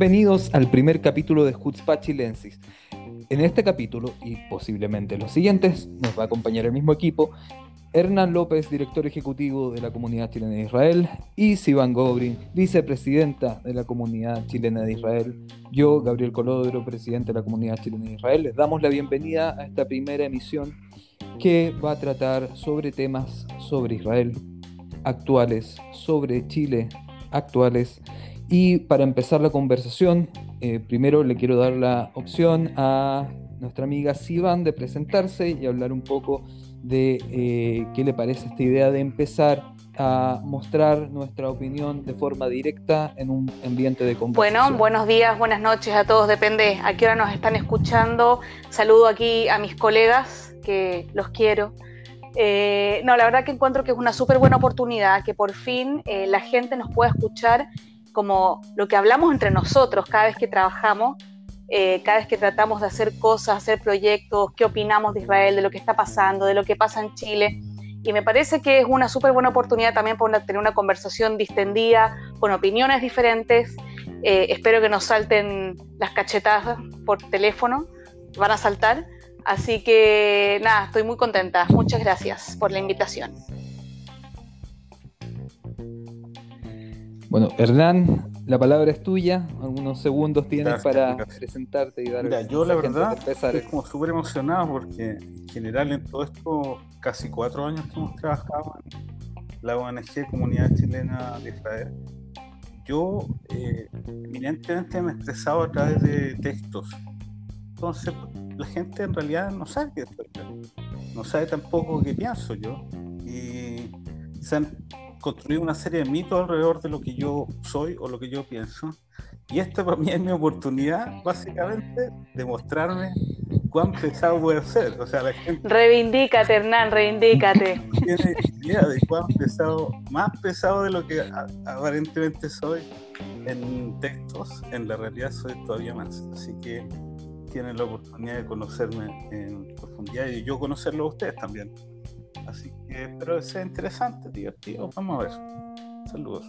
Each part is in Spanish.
Bienvenidos al primer capítulo de Hutzpah Chilensis. En este capítulo, y posiblemente los siguientes, nos va a acompañar el mismo equipo, Hernán López, director ejecutivo de la Comunidad Chilena de Israel, y Sivan Gobrin, vicepresidenta de la Comunidad Chilena de Israel. Yo, Gabriel Colodro, presidente de la Comunidad Chilena de Israel, les damos la bienvenida a esta primera emisión que va a tratar sobre temas sobre Israel actuales, sobre Chile actuales y para empezar la conversación, eh, primero le quiero dar la opción a nuestra amiga Sivan de presentarse y hablar un poco de eh, qué le parece esta idea de empezar a mostrar nuestra opinión de forma directa en un ambiente de conversación. Bueno, buenos días, buenas noches a todos, depende a qué hora nos están escuchando. Saludo aquí a mis colegas, que los quiero. Eh, no, la verdad que encuentro que es una súper buena oportunidad, que por fin la gente nos pueda escuchar como lo que hablamos entre nosotros cada vez que trabajamos, eh, cada vez que tratamos de hacer cosas, hacer proyectos, qué opinamos de Israel, de lo que está pasando, de lo que pasa en Chile. Y me parece que es una súper buena oportunidad también para tener una conversación distendida, con opiniones diferentes. Eh, espero que nos salten las cachetadas por teléfono, van a saltar. Así que nada, estoy muy contenta. Muchas gracias por la invitación. Bueno, Hernán, la palabra es tuya. Algunos segundos tienes para presentarte y dar. Mira, yo la verdad estoy como súper emocionado porque en general en todo esto, casi cuatro años que hemos trabajado en la ONG Comunidad Chilena de Israel, yo eh, eminentemente me he expresado a través de textos. Entonces, la gente en realidad no sabe qué es no sabe tampoco qué pienso yo. Y se han construir una serie de mitos alrededor de lo que yo soy o lo que yo pienso. Y esta para mí es mi oportunidad, básicamente, de mostrarme cuán pesado puede ser. O sea, la gente. Reivindícate, Hernán, reivindícate. Tiene idea de cuán pesado, más pesado de lo que aparentemente soy en textos, en la realidad soy todavía más. Así que tienen la oportunidad de conocerme en profundidad y yo conocerlo a ustedes también. Así que espero que sea interesante, divertido. Vamos a ver. Saludos.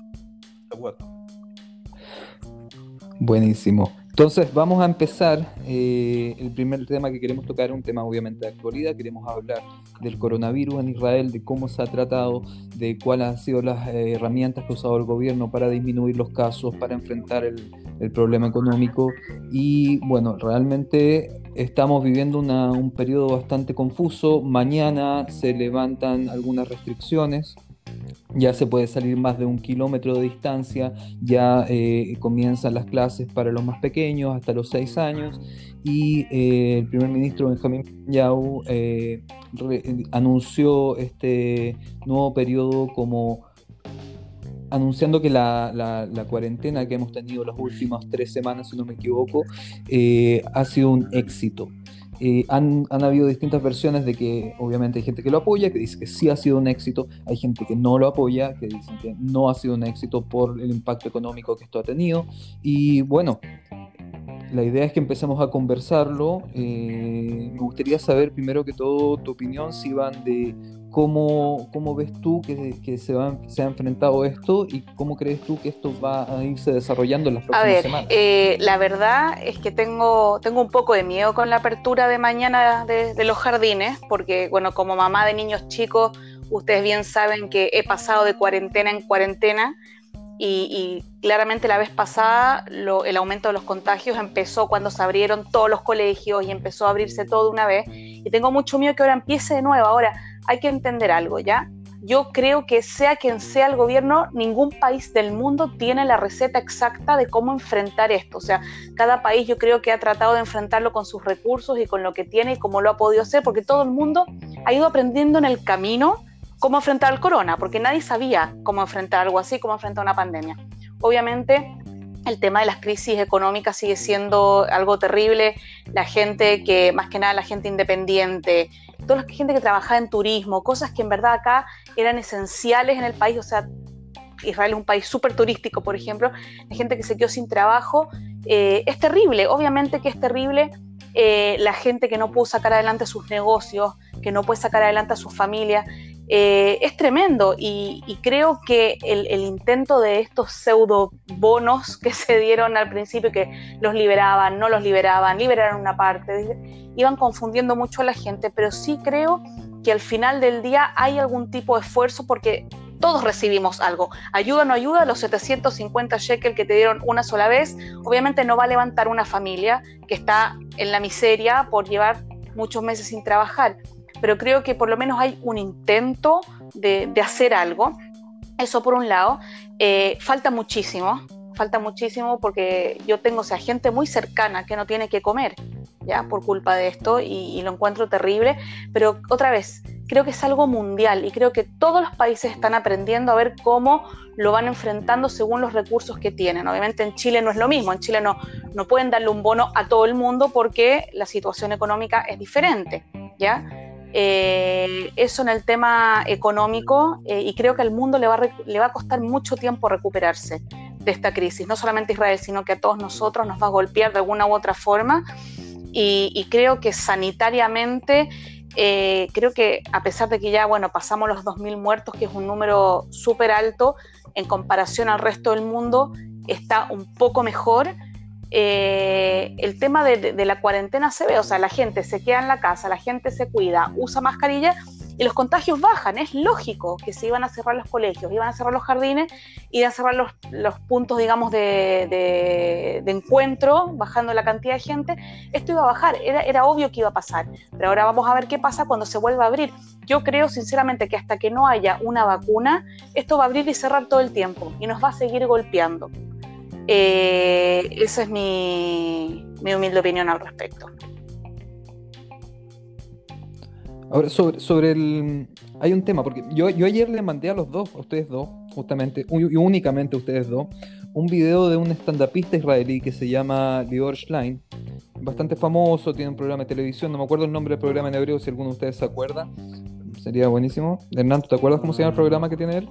Buenísimo. Entonces vamos a empezar. Eh, el primer tema que queremos tocar es un tema obviamente de actualidad. Queremos hablar del coronavirus en Israel, de cómo se ha tratado, de cuáles han sido las eh, herramientas que ha usado el gobierno para disminuir los casos, para enfrentar el, problema económico. Y bueno, realmente Estamos viviendo un periodo bastante confuso. Mañana se levantan algunas restricciones. Ya se puede salir más de un kilómetro de distancia, ya eh, comienzan las clases para los más pequeños, hasta los seis años, y eh, el primer ministro Benjamín Yau eh, anunció este nuevo periodo como anunciando que la, cuarentena que hemos tenido las últimas tres semanas, si no me equivoco, ha sido un éxito. Han, habido distintas versiones de que obviamente hay gente que lo apoya, que dice que sí ha sido un éxito, hay gente que no lo apoya, que dice que no ha sido un éxito por el impacto económico que esto ha tenido. Y bueno, la idea es que empecemos a conversarlo. Eh, me gustaría saber primero que todo tu opinión, si van de ¿Cómo, ¿Cómo, ves tú que, que se, va, se, ha enfrentado esto y cómo crees tú que esto va a irse desarrollando en las próximas a ver, semanas? Eh, la verdad es que tengo, tengo un poco de miedo con la apertura de mañana de, de, los jardines, porque bueno, como mamá de niños chicos, ustedes bien saben que he pasado de cuarentena en cuarentena y, claramente la vez pasada lo, el aumento de los contagios empezó cuando se abrieron todos los colegios y empezó a abrirse todo de una vez. Y tengo mucho miedo que ahora empiece de nuevo. Ahora, hay que entender algo, ¿ya? Yo creo que sea quien sea el gobierno, ningún país del mundo tiene la receta exacta de cómo enfrentar esto. O sea, cada país yo creo que ha tratado de enfrentarlo con sus recursos y con lo que tiene y cómo lo ha podido hacer, porque todo el mundo ha ido aprendiendo en el camino cómo enfrentar el corona, porque nadie sabía cómo enfrentar algo así, cómo enfrentar una pandemia. Obviamente, el tema de las crisis económicas sigue siendo algo terrible. La gente que, más que nada la gente independiente, toda la gente que trabajaba en turismo, cosas que en verdad acá eran esenciales en el país, o sea, Israel es un país súper turístico, por ejemplo, la gente que se quedó sin trabajo, eh, es terrible, obviamente que es terrible eh, la gente que no pudo sacar adelante sus negocios, que no puede sacar adelante a su familia, eh, es tremendo y, creo que el, intento de estos pseudo bonos que se dieron al principio, que los liberaban, no los liberaban, liberaron una parte, iban confundiendo mucho a la gente, pero sí creo que al final del día hay algún tipo de esfuerzo porque todos recibimos algo. Ayuda o no ayuda, los 750 shekel que te dieron una sola vez, obviamente no va a levantar una familia que está en la miseria por llevar muchos meses sin trabajar pero creo que por lo menos hay un intento de, hacer algo. Eso por un lado. Eh, falta muchísimo, falta muchísimo porque yo tengo o sea, gente muy cercana que no tiene que comer, ya, por culpa de esto y, lo encuentro terrible. Pero otra vez, creo que es algo mundial y creo que todos los países están aprendiendo a ver cómo lo van enfrentando según los recursos que tienen. Obviamente en Chile no es lo mismo, en Chile no, no pueden darle un bono a todo el mundo porque la situación económica es diferente, ¿ya? Eh, eso en el tema económico eh, y creo que al mundo le va, a, le va a costar mucho tiempo recuperarse de esta crisis, no solamente a Israel, sino que a todos nosotros nos va a golpear de alguna u otra forma. Y, creo que sanitariamente, eh, creo que a pesar de que ya, bueno, pasamos los 2.000 muertos, que es un número súper alto en comparación al resto del mundo, está un poco mejor eh, el tema de, la cuarentena se ve, o sea, la gente se queda en la casa, la gente se cuida, usa mascarilla y los contagios bajan. Es lógico que se iban a cerrar los colegios, iban a cerrar los jardines, iban a cerrar los, puntos, digamos, de, encuentro, bajando la cantidad de gente. Esto iba a bajar, era, era obvio que iba a pasar. Pero ahora vamos a ver qué pasa cuando se vuelva a abrir. Yo creo sinceramente que hasta que no haya una vacuna, esto va a abrir y cerrar todo el tiempo y nos va a seguir golpeando. Eh, esa es mi, humilde opinión al respecto. Ahora, sobre, el. Hay un tema, porque yo, yo ayer le mandé a los dos, a ustedes dos, justamente, y únicamente a ustedes dos, un video de un estandapista israelí que se llama Lior Schlein, bastante famoso, tiene un programa de televisión, no me acuerdo el nombre del programa en hebreo, si alguno de ustedes se acuerda, sería buenísimo. Hernán, te acuerdas cómo se llama el programa que tiene él?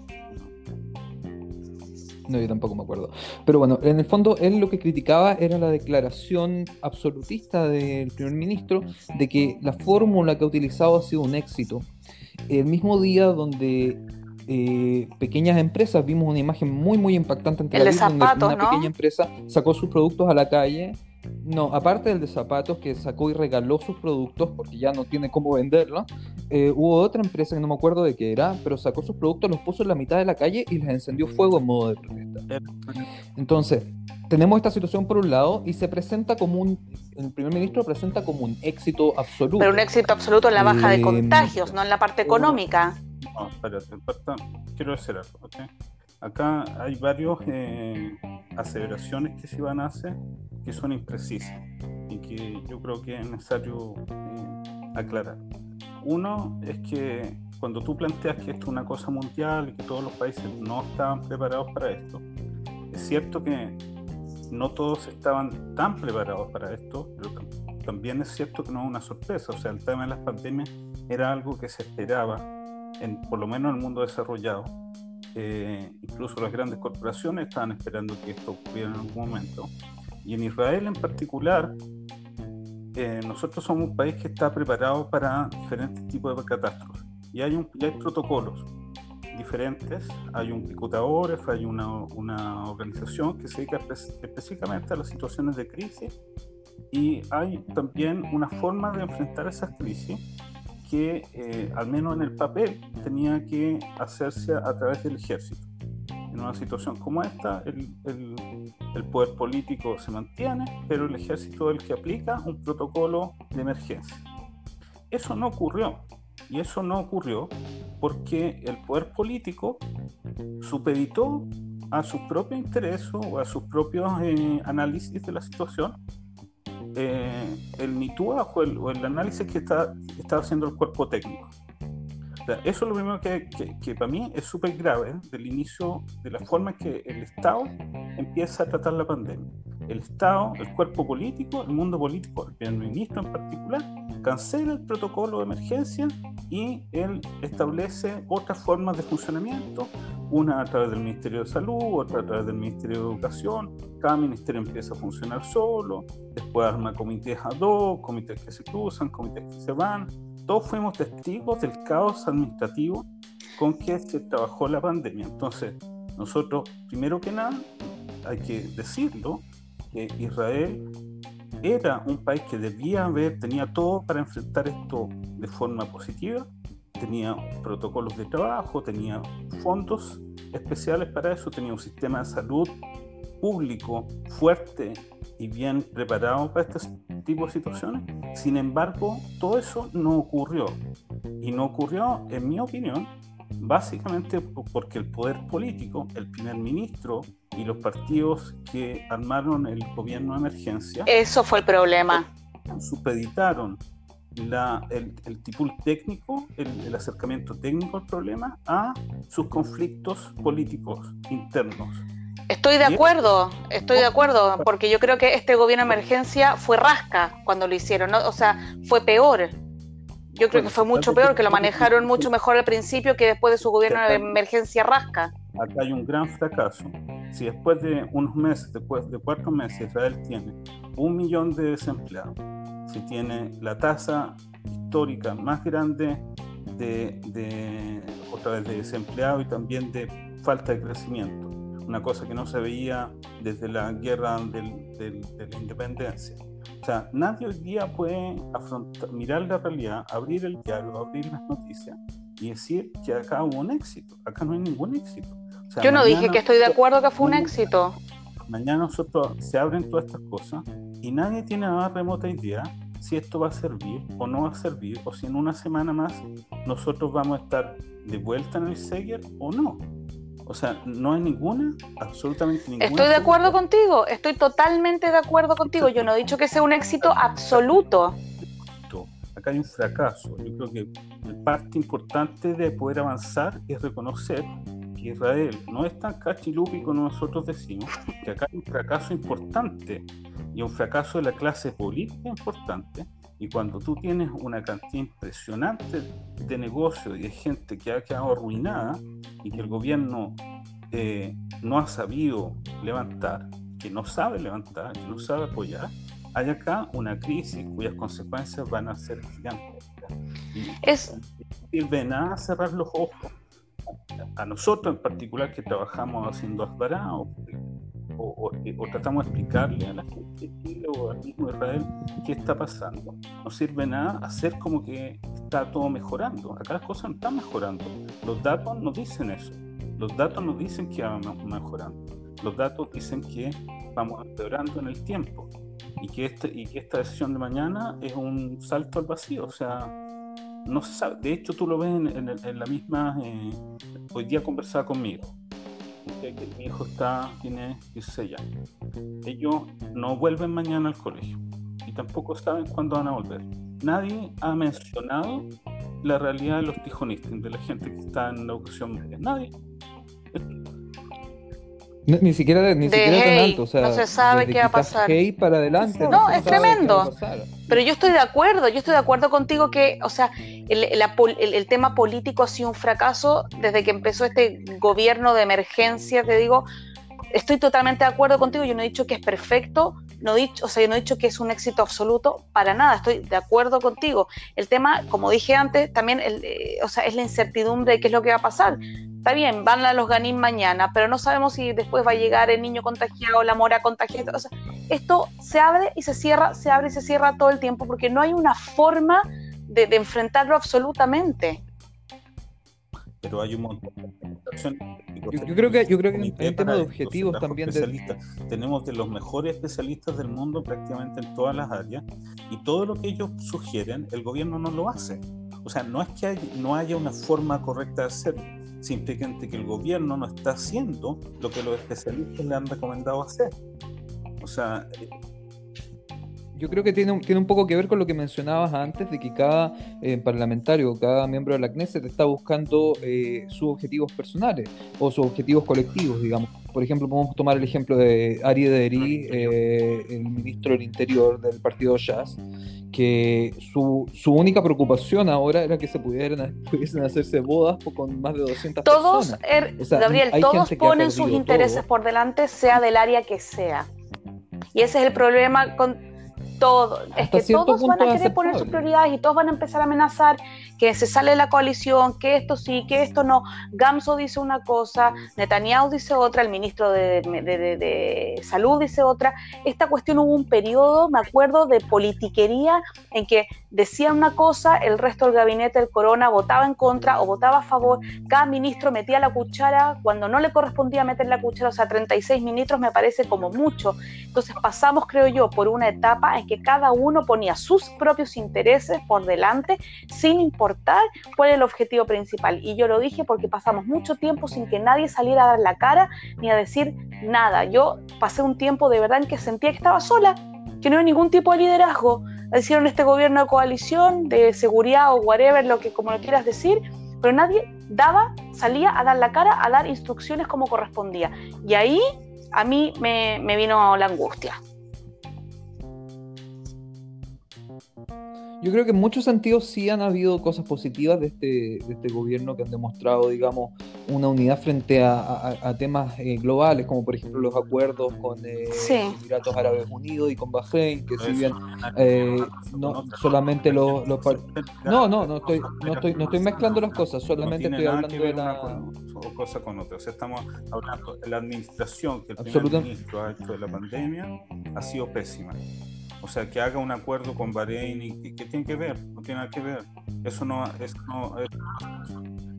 No, yo tampoco me acuerdo. Pero bueno, en el fondo él lo que criticaba era la declaración absolutista del primer ministro de que la fórmula que ha utilizado ha sido un éxito. El mismo día donde eh, pequeñas empresas, vimos una imagen muy, muy impactante en televisión, donde una pequeña empresa sacó sus productos a la calle no, aparte del de zapatos que sacó y regaló sus productos porque ya no tiene cómo venderlo, eh, hubo otra empresa que no me acuerdo de qué era, pero sacó sus productos, los puso en la mitad de la calle y les encendió fuego en modo de protesta. Entonces, tenemos esta situación por un lado y se presenta como un, el primer ministro presenta como un éxito absoluto. Pero un éxito absoluto en la baja de eh, contagios, no en la parte económica. No, espérate, quiero decir algo, ¿ok? Acá hay varias eh, aseveraciones que se van a hacer que son imprecisas y que yo creo que es necesario eh, aclarar. Uno es que cuando tú planteas que esto es una cosa mundial y que todos los países no estaban preparados para esto, es cierto que no todos estaban tan preparados para esto, pero también es cierto que no es una sorpresa. O sea, el tema de las pandemias era algo que se esperaba, en, por lo menos en el mundo desarrollado eh, incluso las grandes corporaciones estaban esperando que esto ocurriera en algún momento. Y en Israel en particular, eh, nosotros somos un país que está preparado para diferentes tipos de catástrofes. Y hay, un, hay protocolos diferentes, hay un picotador, hay una, una organización que se dedica específicamente a las situaciones de crisis y hay también una forma de enfrentar esas crisis que, eh, al menos en el papel, tenía que hacerse a través del ejército. En una situación como esta, el, el, poder político se mantiene, pero el ejército es el que aplica un protocolo de emergencia. Eso no ocurrió. Y eso no ocurrió porque el poder político supeditó a su propio interés o a sus propios eh, análisis de la situación eh, el NITUA o el, análisis que está, está haciendo el cuerpo técnico. Eso es lo primero que, para mí es súper grave del inicio, de la forma en que el Estado empieza a tratar la pandemia. El Estado, el cuerpo político, el mundo político, el primer ministro en particular, cancela el protocolo de emergencia y él establece otras formas de funcionamiento, una a través del Ministerio de Salud, otra a través del Ministerio de Educación, cada ministerio empieza a funcionar solo, después arma comités ad hoc, comités que se cruzan, comités que se van, todos fuimos testigos del caos administrativo con que se trabajó la pandemia. Entonces, nosotros, primero que nada, hay que decirlo, que Israel era un país que debía haber, tenía todo para enfrentar esto de forma positiva, tenía protocolos de trabajo, tenía fondos especiales para eso, tenía un sistema de salud público fuerte y bien preparado para tipo de situaciones. Sin embargo, todo eso no ocurrió. Y no ocurrió, en mi opinión, básicamente porque el poder político, el primer ministro y los partidos que armaron el gobierno de emergencia. Eso fue el problema. Supeditaron la, el, el tipo técnico, el, el, acercamiento técnico al problema a sus conflictos políticos internos. Estoy de acuerdo, estoy de acuerdo, porque yo creo que este gobierno de emergencia fue rasca cuando lo hicieron, o sea, fue peor. Yo creo que fue mucho peor, que lo manejaron mucho mejor al principio que después de su gobierno de emergencia rasca. Acá hay un gran fracaso. Si después de unos meses, después de cuatro meses, Israel tiene un millón de desempleados, si tiene la tasa histórica más grande de, de otra vez de desempleados y también de falta de crecimiento, una cosa que no se veía desde la guerra del, de la independencia. O sea, nadie hoy día puede afrontar, mirar la realidad, abrir el diálogo, abrir las noticias y decir que acá hubo un éxito. Acá no hay ningún éxito. Yo no dije que estoy de acuerdo que fue un éxito. Mañana nosotros se abren todas estas cosas y nadie tiene nada remota idea si esto va a servir o no va a servir, o si en una semana más nosotros vamos a estar de vuelta en el Seger o no. O sea, no hay ninguna, absolutamente ninguna. Estoy de acuerdo contigo, estoy totalmente de acuerdo contigo. Yo no he dicho que sea un éxito absoluto. Acá hay un fracaso. Yo creo que parte importante de poder avanzar es reconocer que Israel no es tan cachilupi como nosotros decimos, que acá hay un fracaso importante y un fracaso de la clase política importante. Y cuando tú tienes una cantidad impresionante de negocios y de gente que ha quedado arruinada y que el gobierno eh, no ha sabido levantar, que no sabe levantar, que no sabe apoyar, hay acá una crisis cuyas consecuencias van a ser gigantes. Y es... no sirve nada cerrar los ojos a nosotros en particular que trabajamos haciendo asbará o, o, tratamos de explicarle a la gente de Chile o al mismo Israel qué está pasando. No sirve nada hacer como que está todo mejorando. Acá las cosas no están mejorando. Los datos no dicen eso. Los datos no dicen que vamos mejorando. Los datos dicen que vamos empeorando en el tiempo y que, este, y que esta decisión de mañana es un salto al vacío. O sea, no se sabe. De hecho, tú lo ves en, la misma. Eh, hoy día conversaba conmigo. Que mi hijo está, tiene 16 años. Ellos no vuelven mañana al colegio y tampoco saben cuándo van a volver. Nadie ha mencionado la realidad de los tijonistas, de la gente que está en la educación media. Nadie ni siquiera, ni siquiera tan alto, o sea, no se sabe qué va a pasar. para adelante. No, es tremendo. Pero yo estoy de acuerdo, yo estoy de acuerdo contigo que, o sea, el, el, tema político ha sido un fracaso desde que empezó este gobierno de emergencia, te digo, estoy totalmente de acuerdo contigo, yo no he dicho que es perfecto, no he dicho, o sea, yo no he dicho que es un éxito absoluto, para nada, estoy de acuerdo contigo. El tema, como dije antes, también, el, eh, o sea, es la incertidumbre de qué es lo que va a pasar está bien, van a los ganín mañana, pero no sabemos si después va a llegar el niño contagiado, la mora contagiada. O sea, esto se abre y se cierra, se abre y se cierra todo el tiempo porque no hay una forma de, enfrentarlo absolutamente. Pero hay un montón yo, yo, creo que yo creo que en, tema de objetivos también tenemos de los mejores especialistas del mundo prácticamente en todas las áreas y todo lo que ellos sugieren el gobierno no lo hace o sea no es que no haya una forma correcta de hacerlo simplemente que el gobierno no está haciendo lo que los especialistas le han recomendado hacer. O sea... Yo creo que tiene, tiene un poco que ver con lo que mencionabas antes, de que cada eh, parlamentario, cada miembro de la CNESET está buscando eh, sus objetivos personales o sus objetivos colectivos, digamos. Por ejemplo, podemos tomar el ejemplo de Ari Deri, eh, el ministro del Interior del partido Jazz, que su, su, única preocupación ahora era que se pudieran pudiesen hacerse bodas con más de 200 todos, personas. Er, Gabriel, todos ponen sus intereses por delante, sea del área que sea. Y ese es el problema con todo. Es que todos van a querer poner sus prioridades y todos van a empezar a amenazar que se sale de la coalición, que esto sí, que esto no. Gamso dice una cosa, Netanyahu dice otra, el ministro de, de, Salud dice otra. Esta cuestión hubo un periodo, me acuerdo, de politiquería en que decía una cosa, el resto del gabinete del Corona votaba en contra o votaba a favor. Cada ministro metía la cuchara cuando no le correspondía meter la cuchara, o sea, 36 ministros me parece como mucho. Entonces pasamos, creo yo, por una etapa en que cada uno ponía sus propios intereses por delante sin importar cuál es el objetivo principal. Y yo lo dije porque pasamos mucho tiempo sin que nadie saliera a dar la cara ni a decir nada. Yo pasé un tiempo de verdad en que sentía que estaba sola, que no había ningún tipo de liderazgo. Hicieron este gobierno de coalición, de seguridad o whatever, lo que como lo quieras decir, pero nadie daba, salía a dar la cara, a dar instrucciones como correspondía. Y ahí a mí me, me vino la angustia. Yo creo que en muchos sentidos sí han habido cosas positivas de este, de este gobierno que han demostrado, digamos, una unidad frente a, temas eh, globales, como por ejemplo los acuerdos con eh, Emiratos Árabes Unidos y con Bahrein, que si bien eh, no solamente los, no no no estoy no estoy no estoy mezclando las cosas, solamente estoy hablando de la cosa con otra. O sea, estamos hablando de la administración que el primer ministro ha hecho de la pandemia ha sido pésima. O sea, que haga un acuerdo con Bahrein y que tiene que ver, no tiene nada que ver. Eso no, es no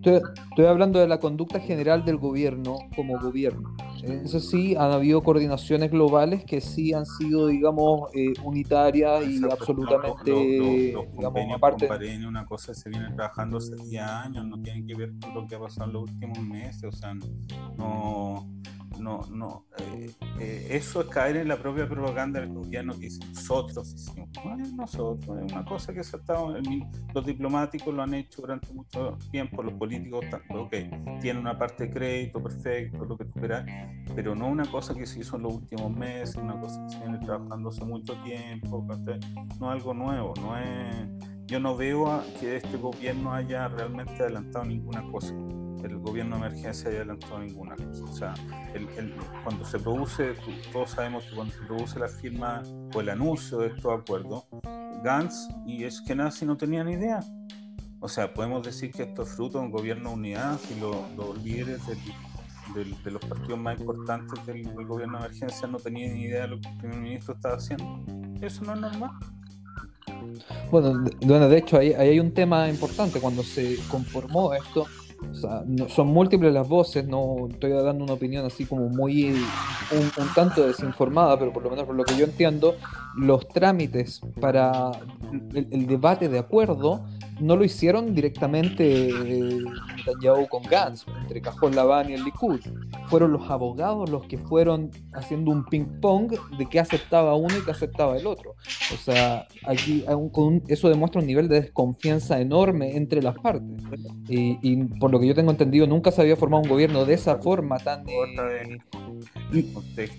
Estoy, hablando de la conducta general del gobierno como gobierno. Eso sí, han habido coordinaciones globales que sí han sido, digamos, eh, unitarias y absolutamente, digamos, aparte. Con Bahrein, una cosa se viene trabajando hace 10 años, no tiene que ver con lo que ha pasado en los últimos meses, o sea, no no, no, eh, eh, eso es caer en la propia propaganda del gobierno que dice nosotros hicimos. nosotros, es una cosa que se ha estado, los diplomáticos lo han hecho durante mucho tiempo, los políticos, ok, tienen una parte de crédito, perfecto, lo que tú quieras, pero no una cosa que se hizo en los últimos meses, una cosa que se viene trabajando hace mucho tiempo, no es algo nuevo, no es, yo no veo que este gobierno haya realmente adelantado ninguna cosa el gobierno de emergencia haya adelantado ninguna cosa. O sea, cuando se produce, todos sabemos que cuando se produce la firma o el anuncio de estos acuerdos, Gantz y Eskenazi no tenían idea. O sea, podemos decir que esto es fruto de un gobierno de unidad y los líderes de los partidos más importantes del, gobierno de emergencia no tenían ni idea de lo que el primer ministro estaba haciendo. Eso no es normal. Bueno, bueno de hecho, ahí, hay un tema importante. Cuando se conformó esto, son múltiples las voces, no estoy dando una opinión así como muy un, tanto desinformada, pero por lo menos por lo que yo entiendo, los trámites para el debate de acuerdo no lo hicieron directamente eh, Netanyahu con Gantz, entre Cajón Laván y el Likud. Fueron los abogados los que fueron haciendo un ping-pong de qué aceptaba uno y qué aceptaba el otro. O sea, aquí eso demuestra un nivel de desconfianza enorme entre las partes. Y, por lo que yo tengo entendido, nunca se había formado un gobierno de esa forma tan eh,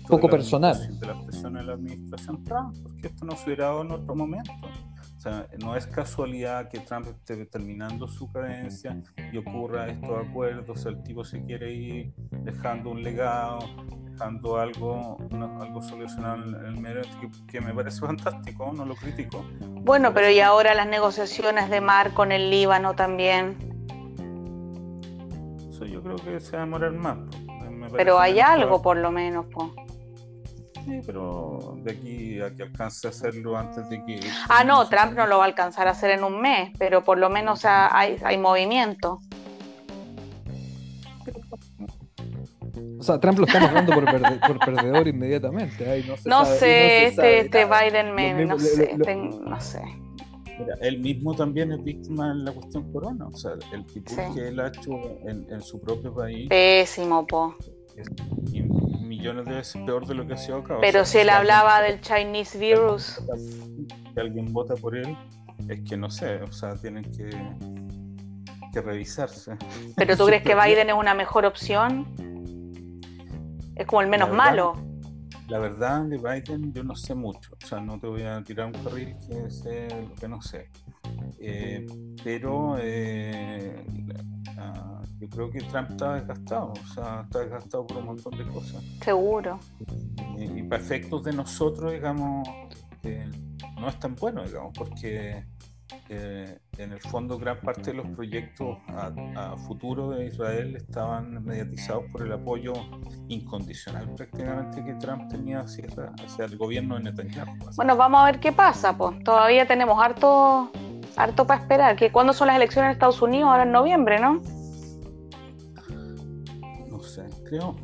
poco personal. De la presión de la administración Trump, porque esto no se hubiera dado en otro momento sea, no es casualidad que Trump esté terminando su cadencia y ocurra estos acuerdos, el tipo se quiere ir dejando un legado, dejando algo, algo solucionado en el medio, que, me parece fantástico, no lo critico. Bueno, pero y ahora las negociaciones de mar con el Líbano también. Eso yo creo que se va a demorar más. Pero hay algo por lo menos. pues Sí, pero de aquí a que alcance a hacerlo antes de que... Ah, no, Trump no lo va a alcanzar a hacer en un mes, pero por lo menos hay, hay movimiento. O sea, Trump lo está dando por, por perdedor inmediatamente. no, sé, este, este Biden me, no, sé, no sé. Mira, él mismo también es víctima en la cuestión corona. O sea, el tipo que él ha hecho en, en, su propio país. Pésimo, po. Es millones de veces peor de lo que ha sido acá. Pero si él hablaba del Chinese virus. Si alguien vota por él, es que no sé, o sea, tienen que, que revisarse. ¿Pero tú crees que Biden es una mejor opción? Es como el menos malo. La verdad de Biden yo no sé mucho, o sea, no te voy a tirar un carril que sé lo que no sé. Eh, pero eh, yo creo que Trump está desgastado, o sea, está desgastado por un montón de cosas. Seguro. Y, para efectos de nosotros, digamos, no es tan bueno, digamos, porque en el fondo gran parte de los proyectos a, futuro de Israel estaban mediatizados por el apoyo incondicional prácticamente que Trump tenía hacia, hacia el gobierno de Netanyahu. Bueno, vamos a ver qué pasa, pues todavía tenemos harto, harto para esperar. que ¿Cuándo son las elecciones en Estados Unidos? Ahora en noviembre, ¿no? Creo.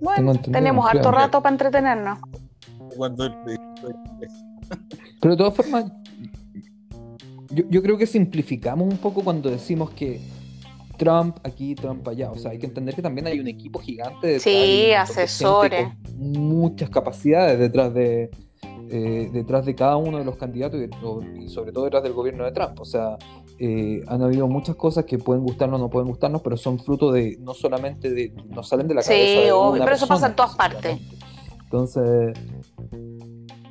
Bueno, tenemos harto rato para entretenernos. Pero de todas formas, yo, creo que simplificamos un poco cuando decimos que Trump aquí, Trump allá. O sea, hay que entender que también hay un equipo gigante de Sí, asesores. muchas capacidades detrás de, eh, detrás de cada uno de los candidatos y, sobre todo detrás del gobierno de Trump. O sea, eh, han habido muchas cosas que pueden gustarnos o no pueden gustarnos, pero son fruto de, no solamente de, no salen de la cabeza. Sí, pero eso pasa en todas partes. Entonces,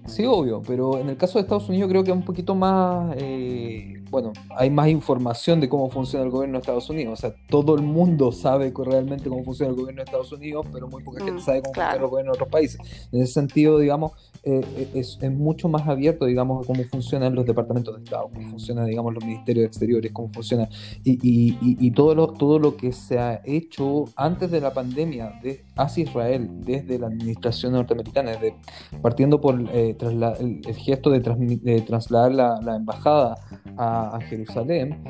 Sí, obvio, pero en el caso de Estados Unidos creo que es un poquito más, eh, bueno, hay más información de cómo funciona el gobierno de Estados Unidos. O sea, todo el mundo sabe realmente cómo funciona el gobierno de Estados Unidos, pero muy poca gente mm, sabe cómo funciona el gobierno de otros países. En ese sentido, digamos, eh, eh, es, mucho más abierto, digamos, cómo funcionan los departamentos de Estado, cómo funcionan, digamos, los ministerios exteriores, cómo funciona, y, y, todo, lo, todo lo que se ha hecho antes de la pandemia de, hacia Israel, desde la administración norteamericana, desde, partiendo por eh, el, gesto de, de trasladar la, embajada a, Jerusalén,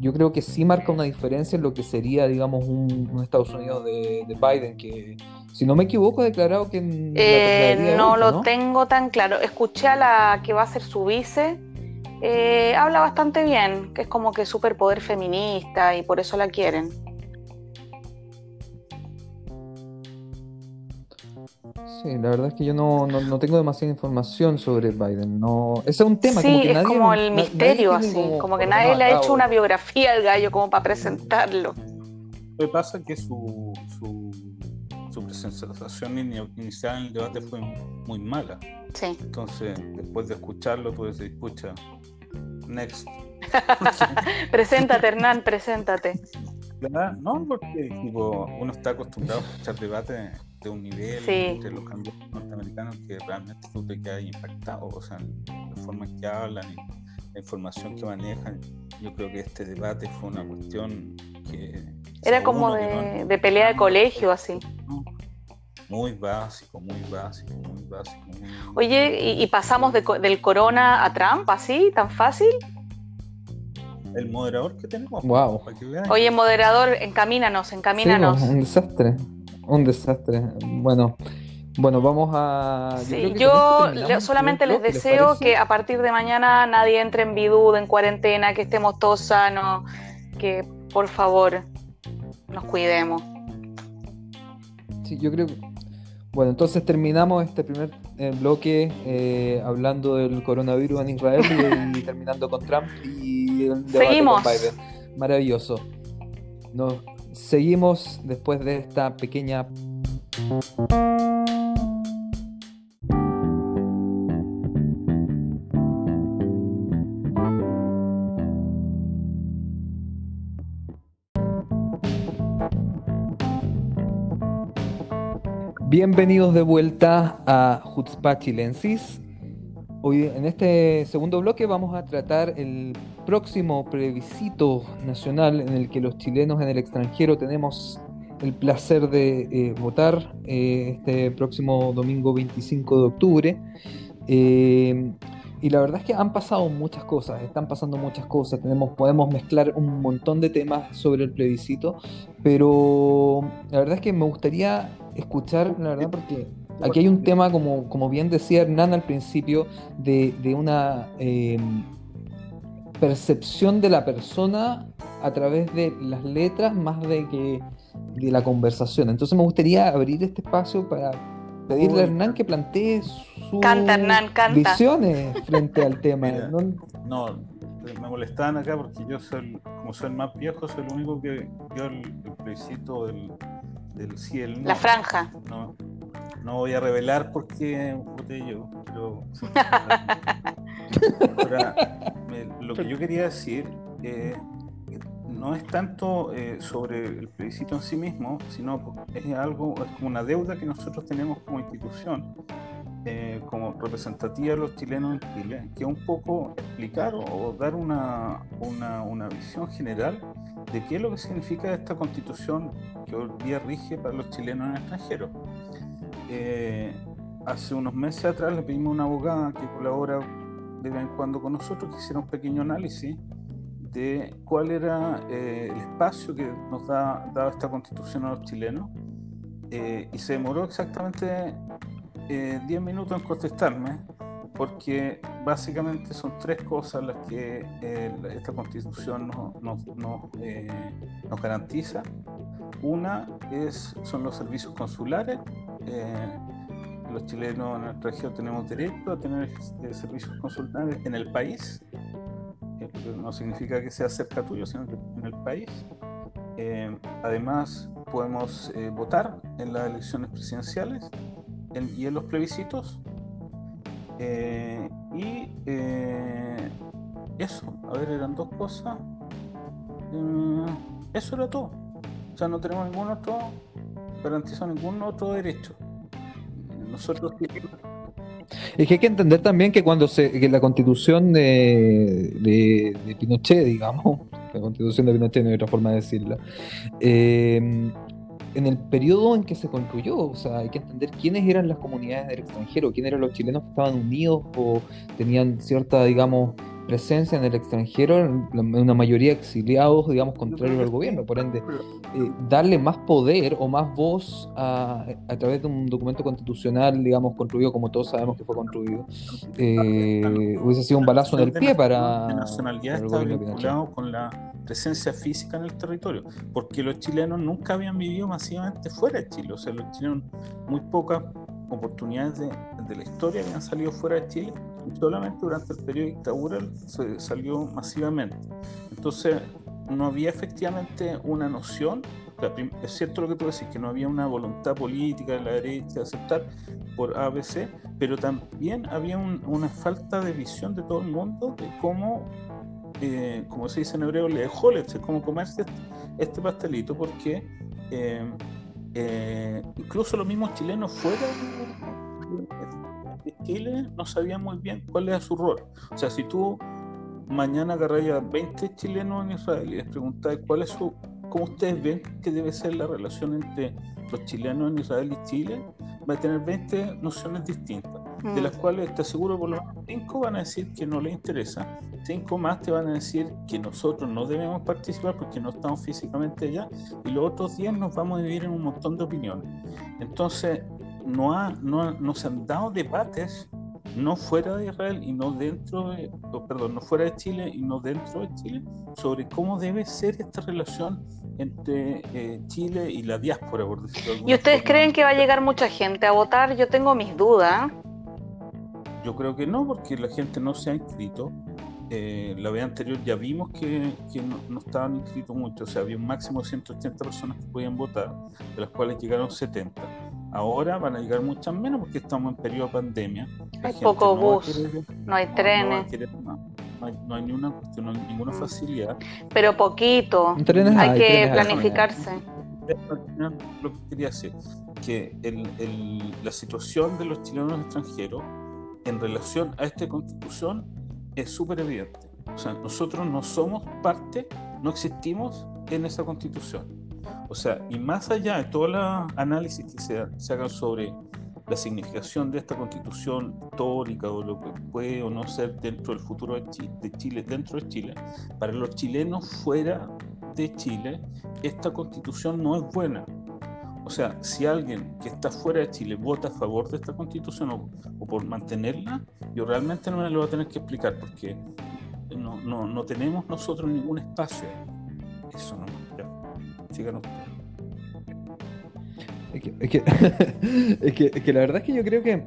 yo creo que sí marca una diferencia en lo que sería, digamos, un, Estados Unidos de, de Biden, que si no me equivoco, ha declarado que... Eh, no lo tengo tan claro. Escuché a la que va a ser su vice. Eh, habla bastante bien, que es como que superpoder feminista y por eso la quieren. Sí, la verdad es que yo no, tengo demasiada información sobre Biden. No, ese es un tema sí, como que es como el misterio, así, como, que nadie le ha hecho una biografía al gallo como para presentarlo. Lo que pasa es que su su sensación inicial en el debate fue muy mala. Sí. Entonces, después de escucharlo, pues decir, escucha, next. preséntate, Hernán, preséntate. No, porque tipo, uno está acostumbrado a escuchar debates de un nivel entre los candidatos norteamericanos que realmente tú te quedas impactado, o sea, la forma en que hablan y la información que manejan. Yo creo que este debate fue una cuestión que... Era como de, de, pelea de colegio, así. Muy básico, muy básico, muy básico. Oye, ¿y, pasamos del corona a Trump así, tan fácil? El moderador que tenemos. Wow. Oye, moderador, encamínanos, encamínanos. un desastre, un desastre. Bueno, bueno, vamos a. Yo, solamente les deseo que a partir de mañana nadie entre en vidud, en cuarentena, que estemos todos sanos, que por favor nos cuidemos. Sí, yo creo bueno, entonces terminamos este primer eh, bloque eh, hablando del coronavirus en Israel y, terminando con Trump y el debate seguimos. con Biden. Maravilloso. Nos seguimos después de esta pequeña Bienvenidos de vuelta a Hutzpah Chilensis. Hoy en este segundo bloque vamos a tratar el próximo plebiscito nacional en el que los chilenos en el extranjero tenemos el placer de eh, votar eh, este próximo domingo 25 de octubre. Eh, y la verdad es que han pasado muchas cosas, están pasando muchas cosas, tenemos, podemos mezclar un montón de temas sobre el plebiscito, pero la verdad es que me gustaría escuchar, la verdad, porque aquí hay un tema, como, como bien decía Hernán al principio, de, una... Percepción de la persona a través de las letras más de que de la conversación. Entonces me gustaría abrir este espacio para pedirle a Hernán que plantee sus visiones frente al tema. ¿no? me molestaban acá porque yo soy, como soy el más viejo, soy el único que vio el, plebiscito del, del cielo. La franja. No, no voy a revelar por qué voté yo, pero lo que yo quería decir eh, no es tanto eh, sobre el plebiscito en sí mismo, sino es algo, es como una deuda que nosotros tenemos como institución, eh, como representativa de los chilenos en Chile, que un poco explicar o dar una, una, una, visión general de qué es lo que significa esta constitución que hoy día rige para los chilenos en el extranjero. Eh, hace unos meses atrás le pedimos a una abogada que colabora de vez en cuando con nosotros que hiciera un pequeño análisis de cuál era eh, el espacio que nos da, esta constitución a los chilenos eh, y se demoró exactamente 10 eh, minutos en contestarme porque básicamente son tres cosas las que esta constitución nos, nos, nos, garantiza. Una es, son los servicios consulares. Los chilenos en nuestra región tenemos derecho a tener servicios consulares en el país no significa que sea cerca tuyo, sino que en el país. Eh, además, podemos eh, votar en las elecciones presidenciales y en los plebiscitos. Eh, y eso, a ver, eran dos cosas. eso era todo. O sea, no tenemos ningún otro, garantizado ningún otro derecho. Nosotros es que hay que entender también que cuando se, que la constitución de, de, Pinochet, digamos, la constitución de Pinochet no hay otra forma de decirlo, eh, en el periodo en que se construyó, o sea, hay que entender quiénes eran las comunidades del extranjero, quiénes eran los chilenos que estaban unidos o tenían cierta, digamos, presencia en el extranjero, una mayoría exiliados, digamos, contrarios al gobierno. Por ende, eh, darle más poder o más voz a, a, través de un documento constitucional, digamos, construido como todos sabemos que fue construido, eh, hubiese sido un balazo en el pie para. La nacionalidad está vinculado con la presencia física en el territorio, porque los chilenos nunca habían vivido masivamente fuera de Chile, o sea, los chilenos muy pocas oportunidades de, de la historia habían salido fuera de Chile solamente durante el periodo de dictadura se salió masivamente. Entonces, no había efectivamente una noción, es cierto lo que tú decís, que no había una voluntad política de la derecha de aceptar por ABC, pero también había una falta de visión de todo el mundo de cómo, eh, como se dice en hebreo, le dejó cómo comerse este, este pastelito, porque eh, eh, incluso los mismos chilenos fuera de Chile no sabían muy bien cuál era su rol. O sea, si tú mañana agarras a 20 chilenos en Israel y les preguntas cuál es su, cómo ustedes ven que debe ser la relación entre los chilenos en Israel y Chile, va a tener 20 nociones distintas, de mm. las cuales te aseguro por lo menos 5 van a decir que no les interesa, 5 más te van a decir que nosotros no debemos participar porque no estamos físicamente allá, y los otros 10 nos vamos a dividir en un montón de opiniones. Entonces, no, ha, no, se han dado debates no fuera de Israel y no dentro de, perdón, no fuera de Chile y no dentro de Chile, sobre cómo debe ser esta relación entre eh, Chile y la diáspora, por decirlo ¿Y ustedes creen que va a llegar mucha gente a votar? Yo tengo mis dudas. Yo creo que no, porque la gente no se ha inscrito. Eh, la vez anterior ya vimos que, no, no, estaban inscritos muchos, o sea, había un máximo de 180 personas que podían votar, de las cuales llegaron 70 Ahora van a llegar muchas menos porque estamos en periodo de pandemia. hay poco bus, no hay trenes. No, hay, ni una ninguna facilidad. Pero poquito. hay, que planificarse. Lo que quería decir, que la situación de los chilenos extranjeros en relación a esta constitución es súper evidente. O sea, nosotros no somos parte, no existimos en esa constitución o sea, y más allá de todo el análisis que se, se hagan sobre la significación de esta constitución histórica o lo que puede o no ser dentro del futuro de Chile, dentro de Chile, para los chilenos fuera de Chile, esta constitución no es buena. O sea, si alguien que está fuera de Chile vota a favor de esta constitución o, por mantenerla, yo realmente no me lo voy a tener que explicar porque no, no, no tenemos nosotros ningún espacio. Eso no. Sigan ustedes. Es es, que, es, que, es que la verdad es que yo creo que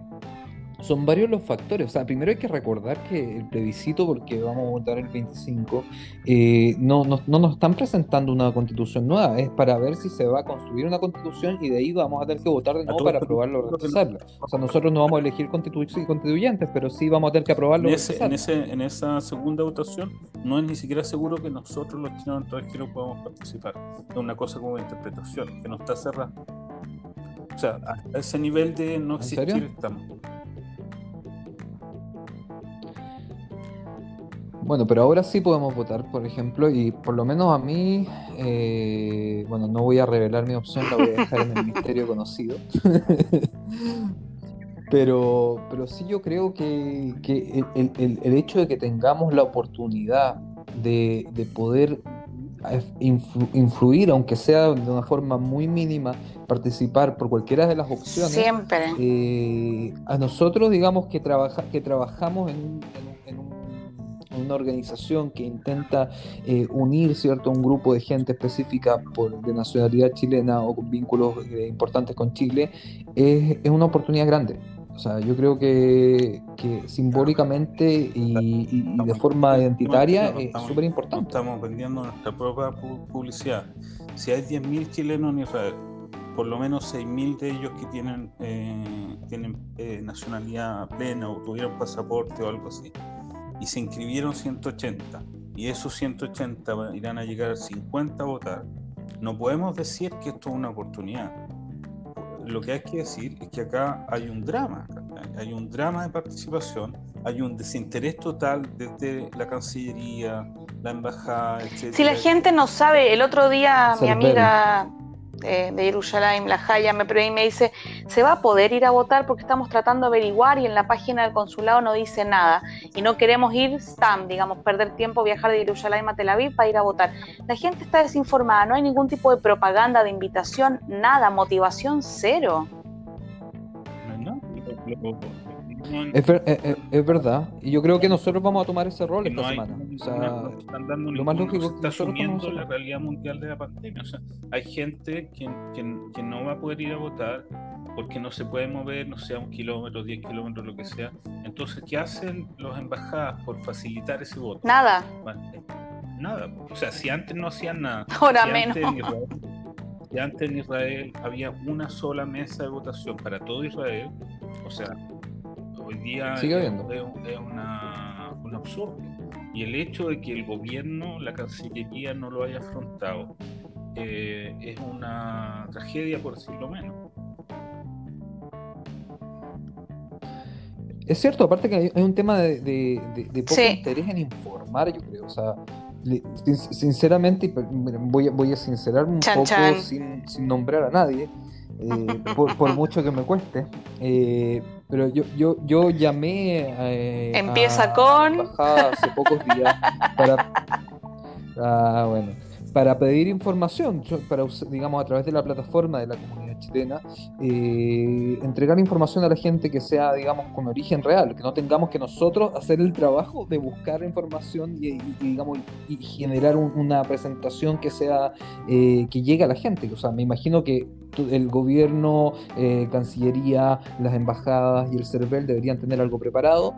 son varios los factores. O sea, primero hay que recordar que el plebiscito, porque vamos a votar el 25, eh, no, no, no, nos están presentando una constitución nueva, es para ver si se va a construir una constitución y de ahí vamos a tener que votar de nuevo para aprobarlo o rechazarlo. O sea, nosotros no vamos a elegir constitu constituyentes, pero sí vamos a tener que aprobarlo en, ese, en, ese, en esa segunda votación no es ni siquiera seguro que nosotros los chilenos extranjeros podamos participar. Es una cosa como interpretación, que no está cerrada. O sea, a ese nivel de no existir estamos. Bueno, pero ahora sí podemos votar, por ejemplo, y por lo menos a mí, eh, bueno, no voy a revelar mi opción, la voy a dejar en el misterio conocido. pero, pero sí yo creo que, que el, el, el, hecho de que tengamos la oportunidad de, de poder influir, aunque sea de una forma muy mínima, participar por cualquiera de las opciones. Siempre. Eh, a nosotros, digamos, que, trabaja, que trabajamos en, en, una organización que intenta eh, unir cierto un grupo de gente específica por, de nacionalidad chilena o con vínculos eh, importantes con Chile, es, es una oportunidad grande. O sea, yo creo que, que simbólicamente y, y, y, de forma identitaria es súper importante. Estamos vendiendo nuestra propia publicidad. Si hay 10.000 chilenos en Israel, por lo menos 6.000 de ellos que tienen, eh, tienen eh, nacionalidad plena o tuvieron pasaporte o algo así, y se inscribieron 180, y esos 180 irán a llegar a 50 a votar, no podemos decir que esto es una oportunidad. Lo que hay que decir es que acá hay un drama, hay un drama de participación, hay un desinterés total desde la Cancillería, la Embajada, etc. Si la gente no sabe, el otro día mi amiga eh, de Jerusalén, la Jaya, me, me dice, ¿se va a poder ir a votar? Porque estamos tratando de averiguar y en la página del consulado no dice nada. Y no queremos ir STAM, digamos, perder tiempo, viajar de Jerusalén a Tel Aviv para ir a votar. La gente está desinformada, no hay ningún tipo de propaganda, de invitación, nada, motivación cero. No. Es, ver, es, es, es, verdad, y yo creo que nosotros vamos a tomar ese rol esta no hay, semana. O sea, no están dando lo más lógico está asumiendo la realidad mundial de la pandemia. O sea, hay gente que, que, que, no va a poder ir a votar porque no se puede mover, no sea un kilómetro, diez kilómetros, lo que sea. Entonces, ¿qué hacen las embajadas por facilitar ese voto? Nada. Bueno, nada. O sea, si antes no hacían nada. Ahora si menos. Antes Israel, si antes en Israel había una sola mesa de votación para todo Israel, o sea, hoy día Sigue es, habiendo. es una, un absurdo. Y el hecho de que el gobierno, la Cancillería no lo haya afrontado, eh, es una tragedia, por decirlo menos. Es cierto, aparte que hay un tema de, de, de, de poco sí. interés en informar, yo creo. O sea, sinceramente, voy a, voy a sincerarme un chan, poco chan. Sin, sin, nombrar a nadie, eh, por, por, mucho que me cueste. Eh, pero yo, yo, yo llamé eh, Empieza a con hace pocos días para, ah, bueno, para pedir información, para, digamos, a través de la plataforma de la comunidad chilena, eh, entregar información a la gente que sea, digamos, con origen real, que no tengamos que nosotros hacer el trabajo de buscar información y, digamos, y generar un, una presentación que sea, eh, que llegue a la gente. O sea, me imagino que el gobierno, eh, Cancillería, las embajadas y el CERVEL deberían tener algo preparado.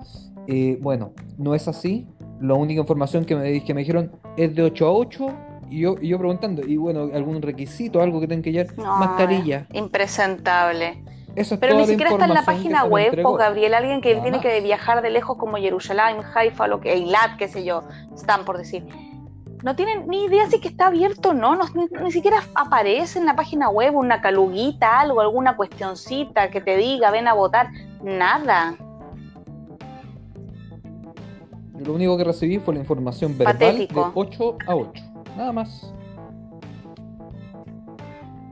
Bueno, no es así. La única información que me, que me dijeron es de 8 a 8 y yo, y yo preguntando, y bueno, algún requisito, algo que tengan que llevar, no, mascarilla. Impresentable. Eso es Pero ni siquiera está en la página web, po, Gabriel, alguien que Nada tiene más. que viajar de lejos como Jerusalén, Haifa, lo que, Eilat, qué sé yo, están por decir. No tienen ni idea si que está abierto o no, no ni, ni, siquiera aparece en la página web una caluguita, algo, alguna cuestioncita que te diga, ven a votar, nada. Lo único que recibí fue la información verbal Patético. de 8 a 8. Nada más.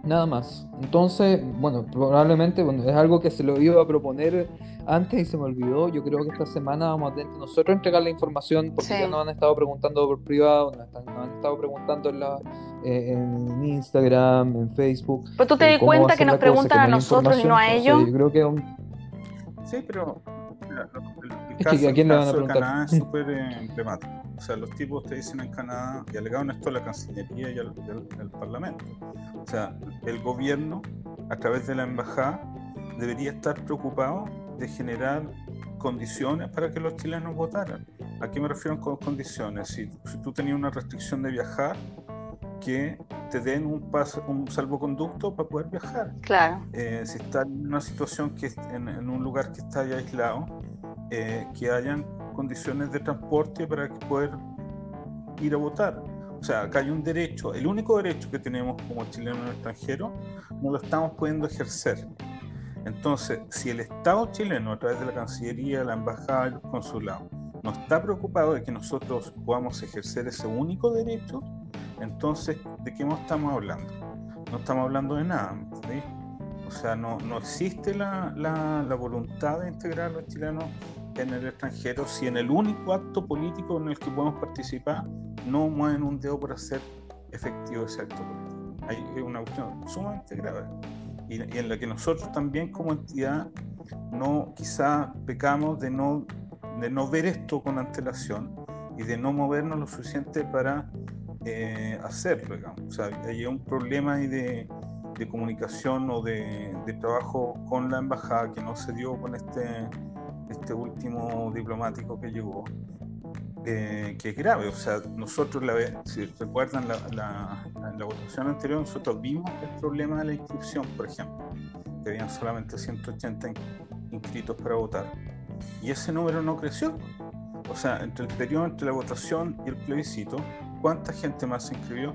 Nada más. Entonces, bueno, probablemente bueno, es algo que se lo iba a proponer antes y se me olvidó. Yo creo que esta semana vamos a tener que nosotros entregar la información porque Sí. ya nos han estado preguntando por privado, nos, han estado preguntando en, la, eh, en Instagram, en Facebook. Pero tú te eh, va cuenta que nos cosa, preguntan a nosotros y no a ellos. Entonces, yo creo que es un- Sí, pero mira, el, el Es que, ¿a quién el le van a preguntar? Canadá es súper eh, emblemático. O sea, los tipos te dicen en Canadá, y alegaron esto a la Cancillería y al, Parlamento. O sea, el gobierno, a través de la embajada, debería estar preocupado de generar condiciones para que los chilenos votaran. ¿A qué me refiero con condiciones? Si, si tú tenías una restricción de viajar, que te den un, paso, un salvoconducto para poder viajar. Claro. Eh, si estás en una situación que en, en un lugar que está aislado, eh, que hayan condiciones de transporte para poder ir a votar. O sea, acá hay un derecho, el único derecho que tenemos como chilenos extranjeros, no lo estamos pudiendo ejercer. Entonces, si el Estado chileno, a través de la Cancillería, la Embajada y los consulados, no está preocupado de que nosotros podamos ejercer ese único derecho, entonces, ¿de qué estamos hablando? No estamos hablando de nada. O sea, no, no existe la, la, la, voluntad de integrar a los chilenos en el extranjero si en el único acto político en el que podemos participar no mueven un dedo por hacer efectivo ese acto político. Hay una cuestión sumamente grave y, y en la que nosotros también como entidad no quizá pecamos de no, de no ver esto con antelación y de no movernos lo suficiente para eh, hacerlo, digamos. O sea, hay un problema ahí de, de comunicación o de, de, trabajo con la embajada que no se dio con este, este último diplomático que llegó, eh, que es grave. O sea, nosotros, la, si recuerdan la, votación anterior, nosotros vimos el problema de la inscripción, por ejemplo, que habían solamente 180 inscritos para votar. Y ese número no creció. O sea, entre el periodo entre la votación y el plebiscito, ¿Cuánta gente más se inscribió?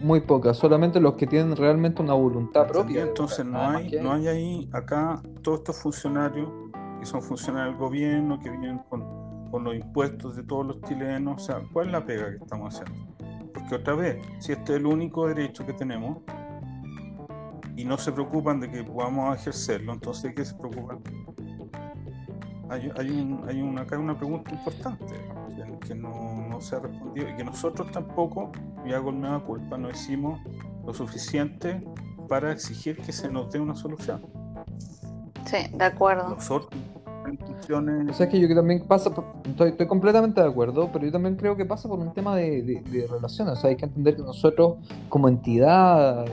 Muy poca, solamente los que tienen realmente una voluntad propia. Entonces no hay, no hay ahí, acá todos estos funcionarios que son funcionarios del gobierno, que vienen con, con los impuestos de todos los chilenos, o sea, ¿cuál es la pega que estamos haciendo? Porque otra vez, si este es el único derecho que tenemos y no se preocupan de que podamos ejercerlo, entonces ¿de qué se preocupan? hay, hay, un, hay una, acá una pregunta importante que, no, no, se ha respondido y que nosotros tampoco, y hago nueva culpa, no hicimos lo suficiente para exigir que se nos dé una solución. Sí, de acuerdo. Nosotros, o sea, que yo que también pasa, estoy, estoy, completamente de acuerdo, pero yo también creo que pasa por un tema de, de, de relaciones. O sea, hay que entender que nosotros, como entidad,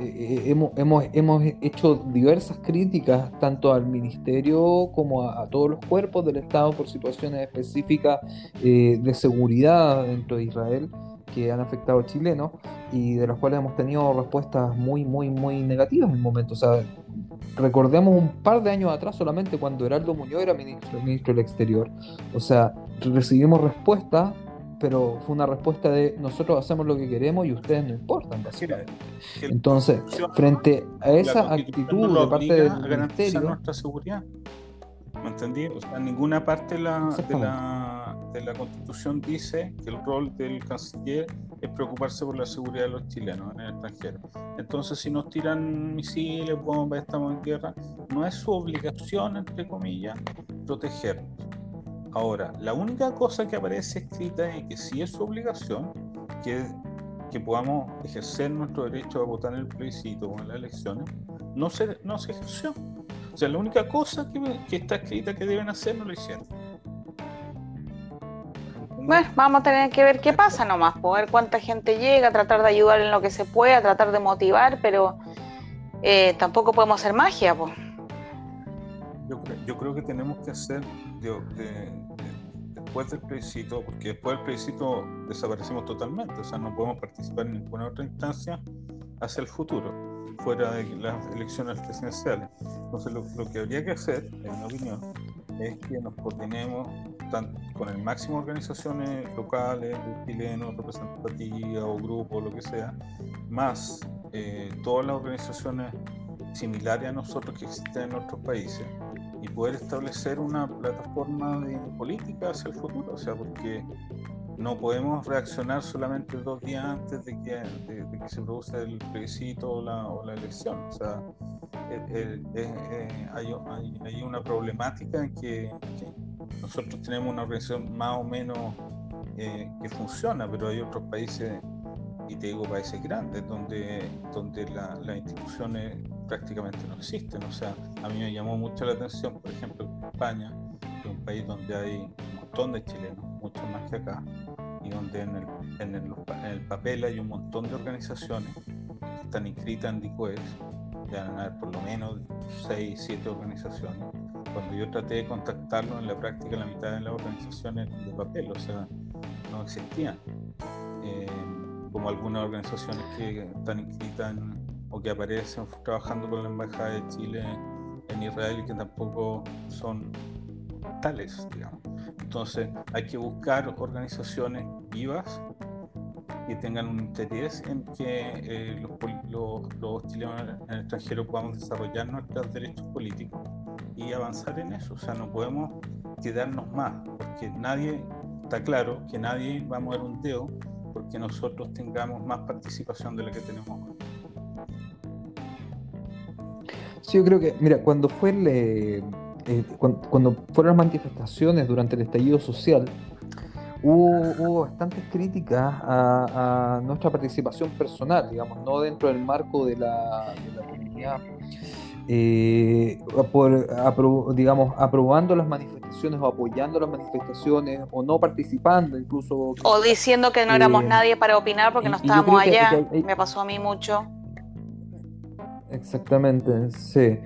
eh, hemos, hemos, hemos, hecho diversas críticas tanto al ministerio como a, todos los cuerpos del Estado por situaciones específicas eh, de seguridad dentro de Israel que han afectado a chilenos y de las cuales hemos tenido respuestas muy, muy, muy negativas en momentos. O sea, recordemos un par de años atrás solamente cuando Heraldo Muñoz era ministro, ministro del Exterior. O sea, recibimos respuestas pero fue una respuesta de nosotros hacemos lo que queremos y ustedes no importan, básicamente. Entonces, frente a esa actitud de parte del ministerio... nuestra seguridad. ¿Me entendí? O sea, ninguna parte de la, de la, de la Constitución dice que el rol del canciller es preocuparse por la seguridad de los chilenos en el extranjero. Entonces, si nos tiran misiles, bombas, estamos en guerra, no es su obligación, entre comillas, protegernos Ahora, la única cosa que aparece escrita y que sí es su obligación, que, que podamos ejercer nuestro derecho a votar en el plebiscito o en las elecciones, no se, no se ejerció. O sea, la única cosa que, que está escrita que deben hacer no lo hicieron. Bueno, vamos a tener que ver qué pasa nomás, poder cuánta gente llega, tratar de ayudar en lo que se pueda, tratar de motivar, pero eh, tampoco podemos hacer magia, pues. Yo, yo, creo que tenemos que hacer de, después del plebiscito, porque después del plebiscito desaparecimos totalmente, o sea, no podemos participar en ninguna otra instancia hacia el futuro, fuera de las elecciones presidenciales. Entonces, lo, que habría que hacer, en mi opinión, es que nos coordinemos con el máximo de organizaciones locales, chilenos, representativas o grupos, lo que sea, más eh, todas las organizaciones similares a nosotros que existen en otros países y poder establecer una plataforma de política hacia el futuro, o sea, porque no podemos reaccionar solamente dos días antes de que, de, que se produce el plebiscito o la, o la elección. O sea, hay, hay, hay, una problemática en que, nosotros tenemos una organización más o menos eh, que funciona, pero hay otros países, y te digo países grandes, donde, donde las instituciones prácticamente no existen. O sea, a mí me llamó mucho la atención, por ejemplo, España, que es país donde hay un montón de chilenos, mucho más que acá, y donde en el, en el, papel hay un montón de organizaciones que están inscritas en DICOES, ya van a haber por lo menos 6, 7 organizaciones. Cuando yo traté de contactarlos en la práctica, la mitad de las organizaciones de papel, o sea, no existían. Eh, como algunas organizaciones que están inscritas o que aparecen trabajando con la Embajada de Chile en Israel y que tampoco son tales, digamos. Entonces hay que buscar organizaciones vivas que tengan un interés en que eh, los, los, chilenos en el extranjero podamos desarrollar nuestros derechos políticos y avanzar en eso. O sea, no podemos quedarnos más, porque nadie, está claro que nadie va a mover un dedo porque nosotros tengamos más participación de la que tenemos Sí, yo creo que, mira, cuando fue eh, cuando, fueron las manifestaciones durante el estallido social, hubo, bastantes críticas a, nuestra participación personal, digamos, no dentro del marco de la, comunidad, eh, por, digamos, aprobando las manifestaciones o apoyando las manifestaciones o no participando incluso. O diciendo que no éramos eh, nadie para opinar porque no estábamos allá. Me pasó a mí mucho. Exactamente, sí.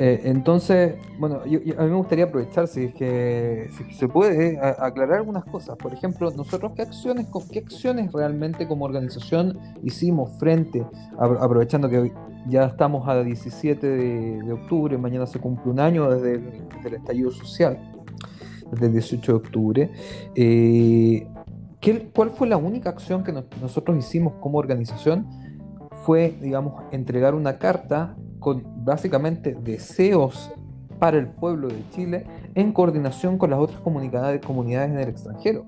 Eh, entonces, bueno, a mí me gustaría aprovechar, si es que, se puede, aclarar algunas cosas. Por ejemplo, nosotros qué acciones, qué acciones realmente como organización hicimos frente, aprovechando que ya estamos a 17 de, octubre, mañana se cumple un año desde el, estallido social, desde el 18 de octubre. Eh, ¿Cuál fue la única acción que nosotros hicimos como organización? Fue, digamos, entregar una carta con básicamente deseos para el pueblo de Chile en coordinación con las otras comunidades, comunidades en el extranjero.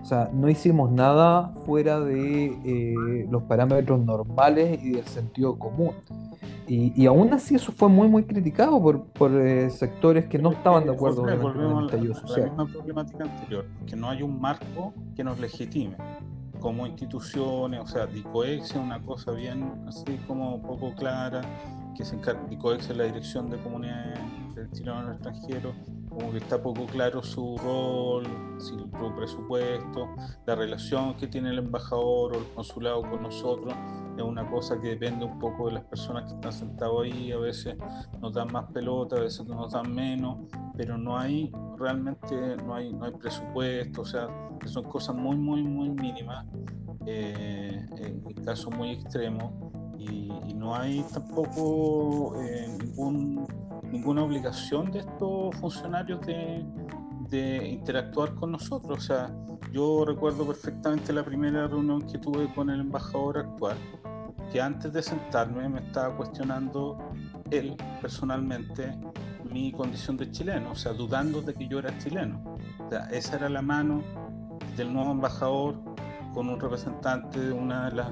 O sea, no hicimos nada fuera de eh, los parámetros normales y del sentido común. Y, aún así eso fue muy, muy criticado por, por eh, sectores que no estaban de acuerdo con el estallido social. La misma problemática anterior, que no hay un marco que nos legitime como instituciones, o sea, DICOEX es una cosa bien así como poco clara, que se encarga, DICOEX es la Dirección de Comunidades del Chileno en el extranjero, como que está poco claro su rol, su presupuesto, la relación que tiene el embajador o el consulado con nosotros, es una cosa que depende un poco de las personas que están sentadas ahí, a veces nos dan más pelota, a veces nos dan menos, pero no hay realmente, no hay, no hay presupuesto, o sea, son cosas muy, muy, muy mínimas, eh, en casos muy extremos, y, no hay tampoco eh, ningún, ninguna obligación de estos funcionarios de, de interactuar con nosotros. O sea, yo recuerdo perfectamente la primera reunión que tuve con el embajador actual, que antes de sentarme me estaba cuestionando él personalmente mi condición de chileno, o sea, dudando de que yo era chileno. O sea, esa era la mano del nuevo embajador con un representante de una de las,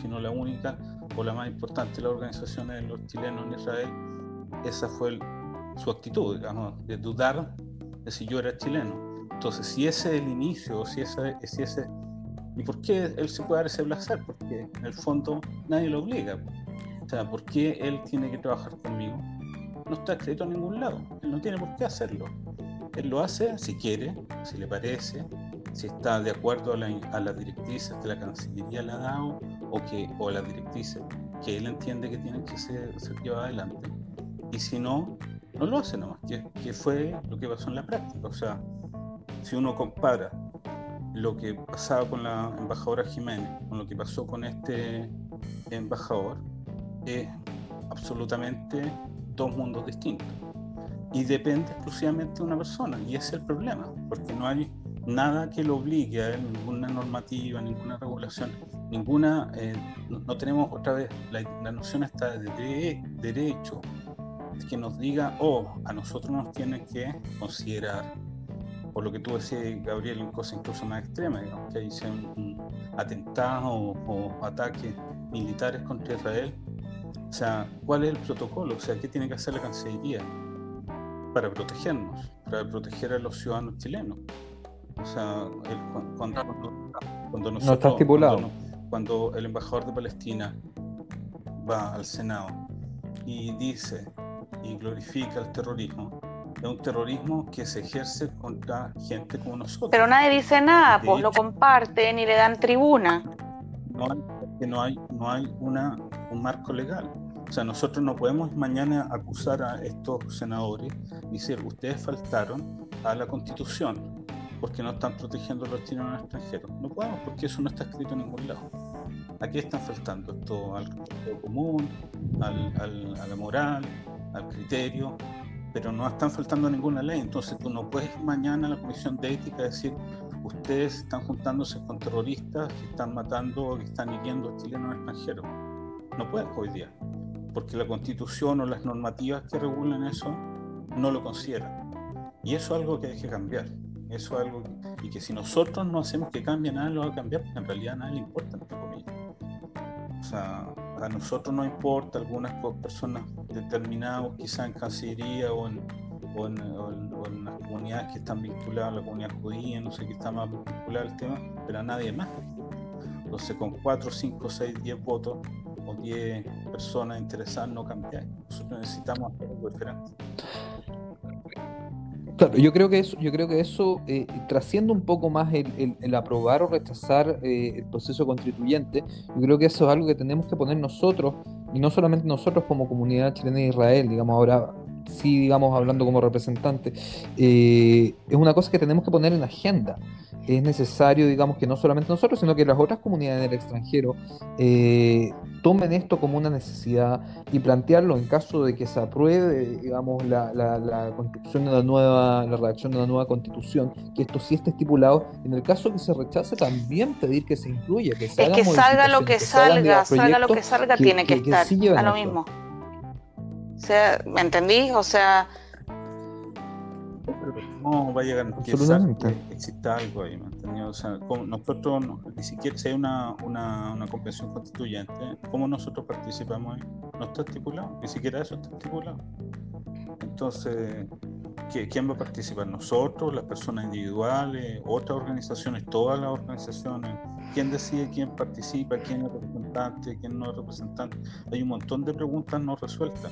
si no la única, o la más importante de las organizaciones de los chilenos en Israel. Esa fue su actitud, digamos, de dudar de si yo era chileno. Entonces, si ese es el inicio, si ese, si ese ¿Y por qué él se puede dar ese placer? Porque en el fondo nadie lo obliga. O sea, ¿por qué él tiene que trabajar conmigo? No está escrito en ningún lado. Él no tiene por qué hacerlo. Él lo hace si quiere, si le parece, si está de acuerdo a, las directrices que la Cancillería le ha dado o, que, o a las directrices que él entiende que tienen que ser, ser llevadas adelante. Y si no, no lo hace nomás, que, que fue lo que pasó en la práctica. O sea, si uno compara lo que pasaba con la embajadora Jiménez, con lo que pasó con este embajador, es absolutamente dos mundos distintos. Y depende exclusivamente de una persona, y ese es el problema, porque no hay nada que lo obligue a ninguna normativa, ninguna regulación, ninguna, eh, no, tenemos otra vez, la, noción está de, derecho, que nos diga, oh, a nosotros nos tiene que considerar por lo que tú decías, Gabriel, en cosas incluso más extremas, digamos, que hay un, atentados o, ataques militares contra Israel. O sea, ¿cuál es el protocolo? O sea, ¿qué tiene que hacer la Cancillería para protegernos, para proteger a los ciudadanos chilenos? O sea, cuando, cuando, nosotros, no está estipulado. cuando el embajador de Palestina va al Senado y dice y glorifica el terrorismo, es un terrorismo que se ejerce contra gente como nosotros. Pero nadie dice nada, pues lo comparten y le dan tribuna. No hay, no hay, no hay una, un marco legal. O sea, nosotros no podemos mañana acusar a estos senadores y decir, ustedes faltaron a la constitución porque no están protegiendo a los chilenos extranjeros. No podemos, porque eso no está escrito en ningún lado. Aquí están faltando esto al común, al, al, a la moral, al criterio, pero no están faltando ninguna ley. Entonces tú no puedes mañana a la Comisión de Ética decir, ustedes están juntándose con terroristas que están matando que están hiriendo a chilenos extranjeros. No puedes hoy día, porque la constitución o las normativas que regulan eso no lo consideran. Y eso es algo que hay que cambiar. Eso es algo y que si nosotros no hacemos que cambie, nada lo va a cambiar, porque en realidad a nadie le importa, entre comillas. O sea, a nosotros no importa, algunas personas determinadas, quizá en Cancillería o en, o en, las comunidades que están vinculadas la comunidad judía, no sé qué está más vinculado al tema, pero a nadie más. Entonces, con 4, 5, 6, 10 votos o 10 personas interesadas no cambiar. Nosotros necesitamos hacer algo diferente. Claro, yo creo que eso, yo creo que eso eh, trasciende un poco más el, aprobar o rechazar eh, el proceso constituyente. Yo creo que eso es algo que tenemos que poner nosotros, y no solamente nosotros como comunidad chilena de Israel, digamos ahora sí, digamos, hablando como representante, eh, es una cosa que tenemos que poner en agenda es necesario, digamos, que no solamente nosotros, sino que las otras comunidades del extranjero eh, tomen esto como una necesidad y plantearlo en caso de que se apruebe, digamos, la, la, construcción de la nueva, la redacción de una nueva constitución, que esto sí esté estipulado. En el caso que se rechace, también pedir que se incluya, que se es que salga lo que, salga, salga lo que salga, tiene que, estar a lo mismo. O sea, ¿me entendí? O sea no va a llegar a que exista algo ahí, O sea, nosotros, ni siquiera si hay una, una, una, convención constituyente, ¿cómo nosotros participamos ahí? No está estipulado, ni siquiera eso está estipulado. Entonces, ¿quién va a participar? ¿Nosotros, las personas individuales, otras organizaciones, todas las organizaciones? ¿Quién decide quién participa, quién es representante, quién no es representante? Hay un montón de preguntas no resueltas.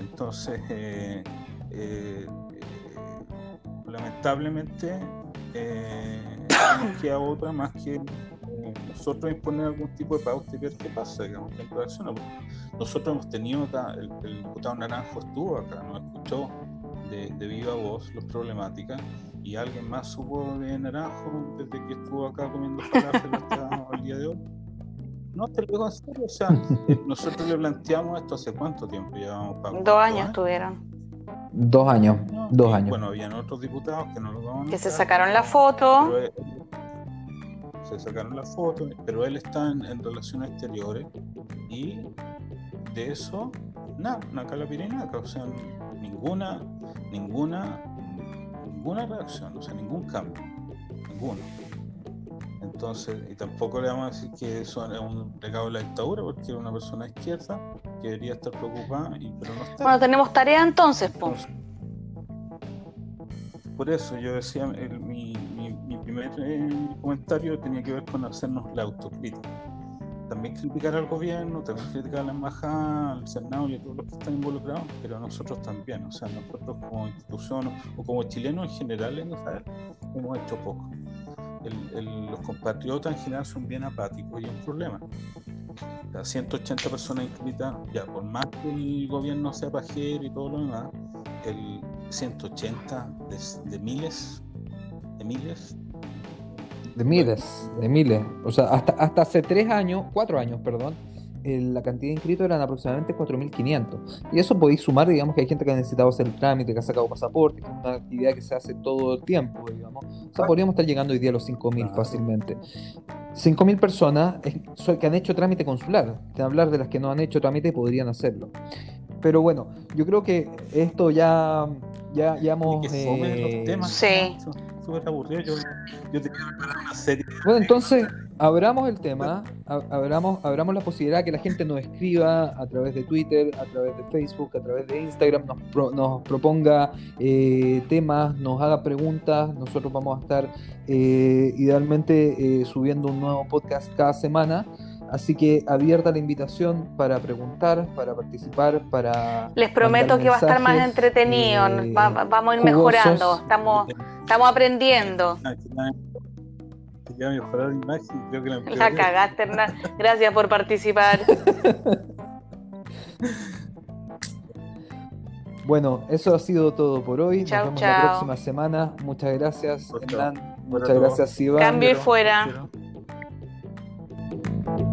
Entonces, eh, eh, lamentablemente eh, no queda otra más que eh, nosotros imponer algún tipo de pauta y ver qué pasa, digamos, en Nosotros hemos tenido acá, el, diputado Naranjo estuvo acá, nos escuchó de, viva voz las problemáticas y alguien más supo de Naranjo desde que estuvo acá comiendo falafel hasta el día de hoy. No, te lo digo en serio, o sea, eh, nosotros le planteamos esto hace cuánto tiempo llevamos Dos años estuvieron. Dos años, dos años. Bueno, habían otros diputados que no lo vamos a Que se sacaron la foto. se sacaron la foto, pero él está en, relaciones exteriores y de eso, nada, una calapirina, o sea, ninguna, ninguna, ninguna reacción, o sea, ningún cambio, ninguno. Entonces, y tampoco le vamos a decir que eso es un legado de la dictadura, porque era una persona izquierda que debería estar preocupada, y, pero no está. Bueno, tenemos tarea entonces, pues. Por eso yo decía, mi, mi, primer eh, comentario tenía que ver con hacernos la autocrítica. También criticar al gobierno, también criticar a la embajada, al Senado y a todos los que están involucrados, pero nosotros también, o sea, nosotros como institución o como chilenos en general en Israel hemos hecho poco los compatriotas en general son bien apáticos y es un problema. Las 180 personas inscritas, ya por más que el gobierno sea pajero y todo lo demás, el 180 de, miles, de miles. De miles, de miles. O sea, hasta, hasta hace tres años, cuatro años, perdón, la cantidad de inscritos eran aproximadamente 4.500. Y eso podéis sumar, digamos, que hay gente que ha necesitado hacer el trámite, que ha sacado pasaporte, que es una actividad que se hace todo el tiempo, digamos. O sea, podríamos estar llegando hoy día a los 5.000 fácilmente. 5.000 personas que han hecho trámite consular. De hablar de las que no han hecho trámite podrían hacerlo. Pero bueno, yo creo que esto ya, ya, ya hemos... Eh, sí. Súper aburrido. Yo, yo tenía una serie. Bueno, entonces abramos el tema, abramos, abramos la posibilidad de que la gente nos escriba a través de Twitter, a través de Facebook, a través de Instagram, nos, nos proponga eh, temas, nos haga preguntas. Nosotros vamos a estar eh, idealmente eh, subiendo un nuevo podcast cada semana. Así que abierta la invitación para preguntar, para participar, para... Les prometo que va a estar más entretenido, eh, vamos a ir mejorando, estamos, estamos aprendiendo. La imagen, creo que la, la cagaste, Hernán. Gracias por participar. Bueno, eso ha sido todo por hoy. Nos vemos la próxima semana. Muchas gracias, Hernán. Muchas gracias, Iván. Cambio y fuera.